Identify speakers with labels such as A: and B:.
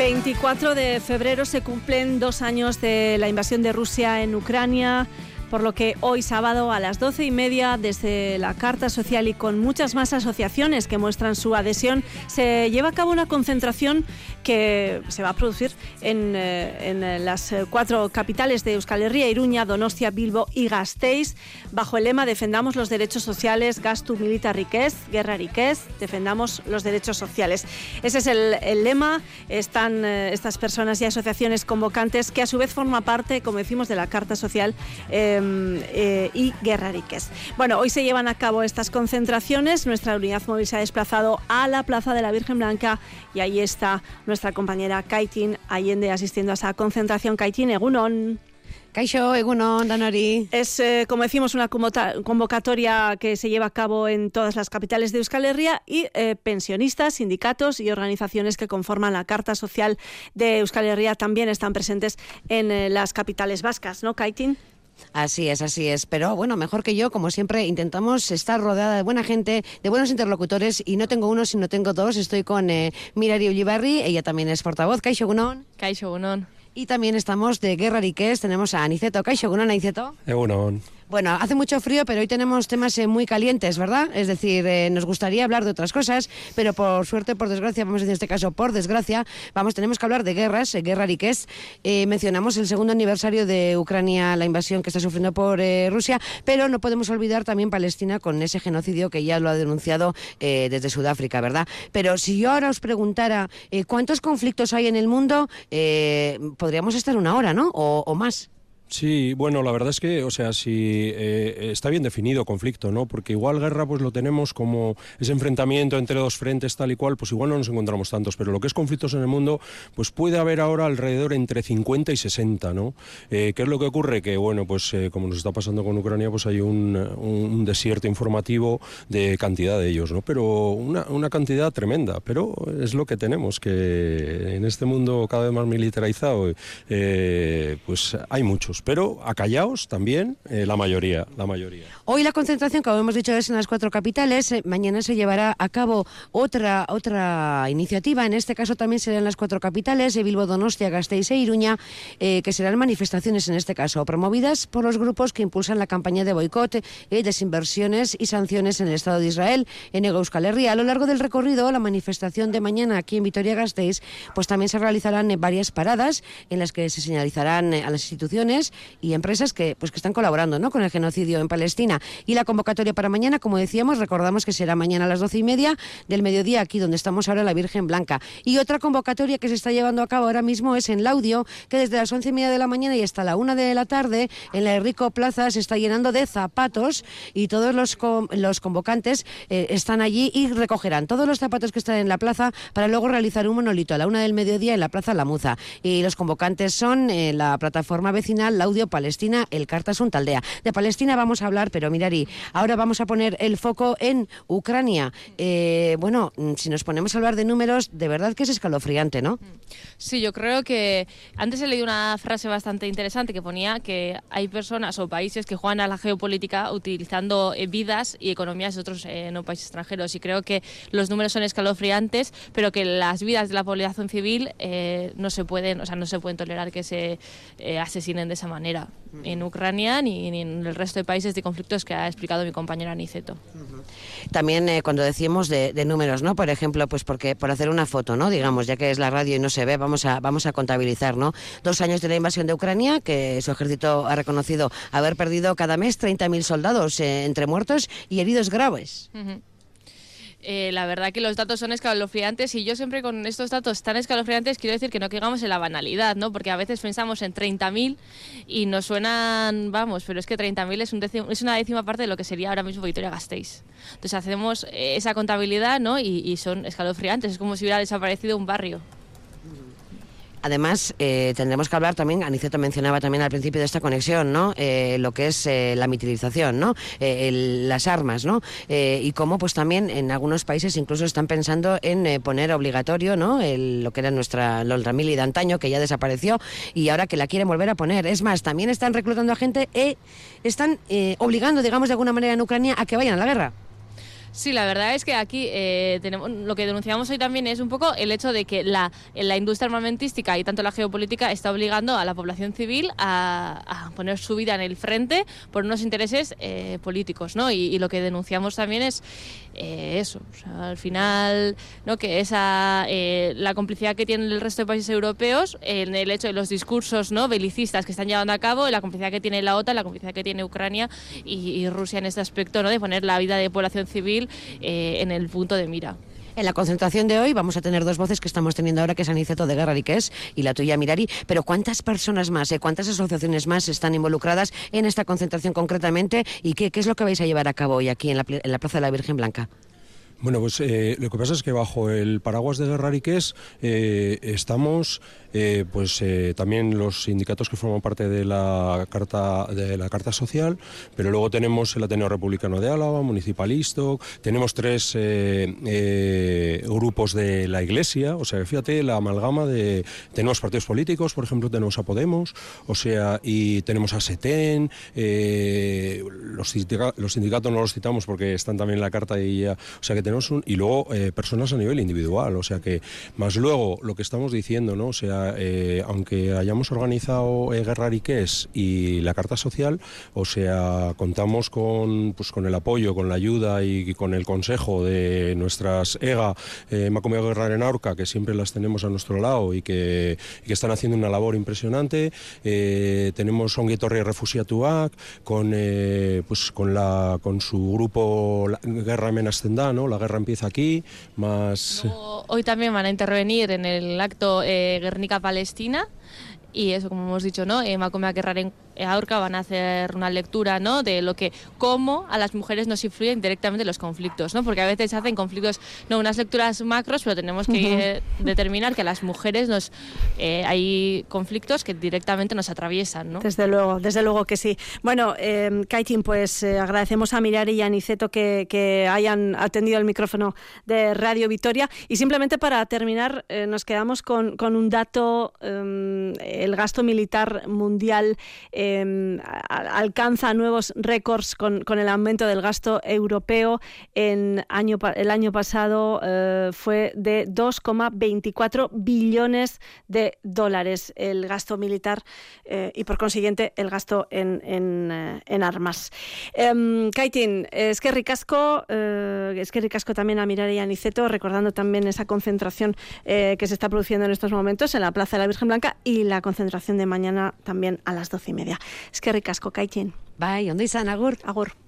A: 24 de febrero se cumplen dos años de la invasión de Rusia en Ucrania por lo que hoy sábado a las doce y media, desde la Carta Social y con muchas más asociaciones que muestran su adhesión, se lleva a cabo una concentración que se va a producir en, eh, en las cuatro capitales de Euskal Herria, Iruña, Donostia, Bilbo y Gasteiz, bajo el lema Defendamos los derechos sociales, Gastu Milita Riquez, Guerra Riquez, defendamos los derechos sociales. Ese es el, lema. Están eh, estas personas y asociaciones convocantes que a su vez forman parte, como decimos, de la Carta Social. eh, eh, y Guerrariques. Bueno, hoy se llevan a cabo estas concentraciones. Nuestra unidad móvil se ha desplazado a la Plaza de la Virgen Blanca y ahí está nuestra compañera Kaitin Allende asistiendo a esa concentración. Kaitin, Egunon.
B: Kaixo, egunon, danori.
A: Es, eh, como decimos, una convocatoria que se lleva a cabo en todas las capitales de Euskal Herria y eh, pensionistas, sindicatos y organizaciones que conforman la Carta Social de Euskal Herria también están presentes en eh, las capitales vascas, ¿no, Kaitin?
B: Así es, así es. Pero bueno, mejor que yo, como siempre, intentamos estar rodeada de buena gente, de buenos interlocutores, y no tengo uno, sino tengo dos. Estoy con eh, Mirari Ulibarri, ella también es portavoz, Kaixo Egunon.
C: Kaixo, egunon.
B: Y también estamos de Guerra Riqués, tenemos a Aniceto. Kaixo Egunon, Aniceto.
D: Egunon.
B: Bueno, hace mucho frío, pero hoy tenemos temas eh, muy calientes, ¿verdad? Es decir, eh, nos gustaría hablar de otras cosas, pero por suerte, por desgracia, vamos a decir en este caso por desgracia, vamos, tenemos que hablar de guerras, eh, guerra riqués. Eh, mencionamos el segundo aniversario de Ucrania, la invasión que está sufriendo por Rusia, pero no podemos olvidar también Palestina con ese genocidio que ya lo ha denunciado desde Sudáfrica, ¿verdad? Pero si yo ahora os preguntara cuántos conflictos hay en el mundo, podríamos estar una hora, ¿no? O, o más.
D: Sí, bueno, la verdad es que, o sea, si eh, está bien definido conflicto, ¿no? Porque igual guerra, pues lo tenemos como ese enfrentamiento entre dos frentes tal y cual, pues igual no nos encontramos tantos, pero lo que es conflictos en el mundo, pues puede haber ahora alrededor entre 50 y 60, ¿no? Eh, ¿Qué es lo que ocurre? Que, bueno, pues eh, como nos está pasando con Ucrania, pues hay un, desierto informativo de cantidad de ellos, ¿no? Pero una, una cantidad tremenda, pero es lo que tenemos, que en este mundo cada vez más militarizado, eh, pues hay muchos, pero acallaos también eh, la mayoría, la mayoría.
B: Hoy la concentración, como hemos dicho, es en las cuatro capitales. Eh, Mañana se llevará a cabo otra otra iniciativa. En este caso también será en las cuatro capitales, de Bilbo, Donostia, Gasteiz e Iruña, eh, que serán manifestaciones en este caso, promovidas por los grupos que impulsan la campaña de boicot, eh, desinversiones y sanciones en el Estado de Israel, en Euskal Herria. A lo largo del recorrido, la manifestación de mañana aquí en Vitoria-Gasteiz, pues también se realizarán eh, varias paradas en las que se señalizarán eh, a las instituciones y empresas que, pues, que están colaborando ¿no? con el genocidio en Palestina. Y la convocatoria para mañana, como decíamos, recordamos que será mañana a las doce y media del mediodía, aquí donde estamos ahora, la Virgen Blanca. Y otra convocatoria que se está llevando a cabo ahora mismo es en Laudio, que desde las once y media de la mañana y hasta la una de la tarde, en la Enrico Plaza, se está llenando de zapatos y todos los, los convocantes eh, están allí y recogerán todos los zapatos que están en la plaza para luego realizar un monolito a la una del mediodía en la Plaza La Muza. Y los convocantes son eh, la plataforma vecinal Laudio Palestina, el Cartasun Taldea. De Palestina vamos a hablar, pero Mirari, ahora vamos a poner el foco en Ucrania. Eh, bueno, mm, si nos ponemos a hablar de números, de verdad que es escalofriante, ¿no?
C: Sí, yo creo que antes he leído una frase bastante interesante que ponía que hay personas o países que juegan a la geopolítica utilizando eh, vidas y economías de otros eh, no países extranjeros y creo que los números son escalofriantes, pero que las vidas de la población civil eh, no se pueden, o sea, no se pueden tolerar que se asesinen de esa manera en Ucrania ni, ni en el resto de países de conflictos que ha explicado mi compañera Niceto.
B: También eh, cuando decíamos de, de números, ¿no? Por ejemplo, pues porque por hacer una foto, ¿no? Digamos, ya que es la radio y no se ve, vamos a, vamos a contabilizar, ¿no? Dos años de la invasión de Ucrania, que su ejército ha reconocido haber perdido cada mes 30.000 soldados eh, entre muertos y heridos graves.
C: Eh, la verdad que los datos son escalofriantes y yo siempre con estos datos tan escalofriantes quiero decir que no caigamos en la banalidad, ¿no? Porque a veces pensamos en 30.000 y nos suenan, vamos, pero es que 30.000 es, un es una décima parte de lo que sería ahora mismo Vitoria-Gasteiz. Entonces hacemos eh, esa contabilidad, ¿no? Y, y son escalofriantes, es como si hubiera desaparecido un barrio.
B: Además, eh, tendremos que hablar también, Aniceto mencionaba también al principio de esta conexión, ¿no? Eh, lo que es eh, la militarización, ¿no? Eh, el- las armas, ¿no? Eh, y cómo, pues también en algunos países incluso están pensando en poner obligatorio, ¿no? El- lo que era nuestra Lolra Mili de antaño, que ya desapareció, y ahora que la quieren volver a poner. Es más, también están reclutando a gente e están obligando, digamos, de alguna manera en Ucrania a que vayan a la guerra.
C: Sí, la verdad es que aquí eh, tenemos, lo que denunciamos hoy también es un poco el hecho de que la, la industria armamentística y tanto la geopolítica está obligando a la población civil a, a poner su vida en el frente por unos intereses eh, políticos, ¿no? Y, lo que denunciamos también es eh, eso, o sea, al final, ¿no? Que esa eh, la complicidad que tienen el resto de países europeos en el hecho de los discursos, ¿no? Belicistas que están llevando a cabo, la complicidad que tiene la OTAN, la complicidad que tiene Ucrania y, y Rusia en este aspecto, ¿no? De poner la vida de población civil eh, en el punto de mira.
B: En la concentración de hoy vamos a tener dos voces que estamos teniendo ahora, que es Aniceto de Guerra es y la tuya, Mirari. Pero ¿cuántas personas más, eh, cuántas asociaciones más están involucradas en esta concentración concretamente? ¿Y qué, qué es lo que vais a llevar a cabo hoy aquí en la, pl- en la Plaza de la Virgen Blanca?
D: Bueno, pues eh, lo que pasa es que bajo el paraguas de Guerrariques eh, estamos eh, pues eh, también los sindicatos que forman parte de la carta de la carta social, pero luego tenemos el Ateneo Republicano de Álava, Municipalisto, tenemos tres eh, grupos de la Iglesia, o sea, fíjate la amalgama de tenemos partidos políticos, por ejemplo, tenemos a Podemos, o sea, y tenemos a SETEN, los, sindica- los sindicatos no los citamos porque están también en la carta y ya, o sea que tenemos un y luego personas a nivel individual, o sea que más luego lo que estamos diciendo, ¿no? O sea, eh, aunque hayamos organizado eh, Guerrariques y la carta social, o sea, contamos con pues con el apoyo, con la ayuda y, con el consejo de nuestras EGA, eh, Macomeo Guerra en Aurca, que siempre las tenemos a nuestro lado y que, y que están haciendo una labor impresionante. Eh, tenemos Ongi Torre Refusiatuak, con eh, pues con la con su grupo la- Guerra Menastendá, ¿no? La guerra empieza aquí, más
C: Luego, hoy también van a intervenir en el acto eh, Guernica-Palestina y eso, como hemos dicho, ¿no? Eh, Macomea Guerraren Aurca van a hacer una lectura, ¿no? De lo que, cómo a las mujeres nos influyen directamente los conflictos, ¿no? Porque a veces se hacen conflictos, no unas lecturas macros, pero tenemos que eh, determinar que a las mujeres nos, eh, hay conflictos que directamente nos atraviesan, ¿no?
A: Desde luego, desde luego que sí. Bueno, eh, Kaitin, pues agradecemos a Mirari y a Aniceto que, que hayan atendido el micrófono de Radio Victoria. Y simplemente para terminar, eh, nos quedamos con, con un dato. El gasto militar mundial a- alcanza nuevos récords con, el aumento del gasto europeo. En año, el año pasado eh, fue de 2,24 billones de dólares el gasto militar eh, y por consiguiente el gasto en, eh, armas. Em, Kaitin, es que ricasco, es que ricasco también a Mirar y Aniceto, recordando también esa concentración que se está produciendo en estos momentos en la Plaza de la Virgen Blanca y la concentración de mañana también a las doce y media. Es que ricasco, Kaitin.
B: Bai, ondo izan, agur.
A: Agur.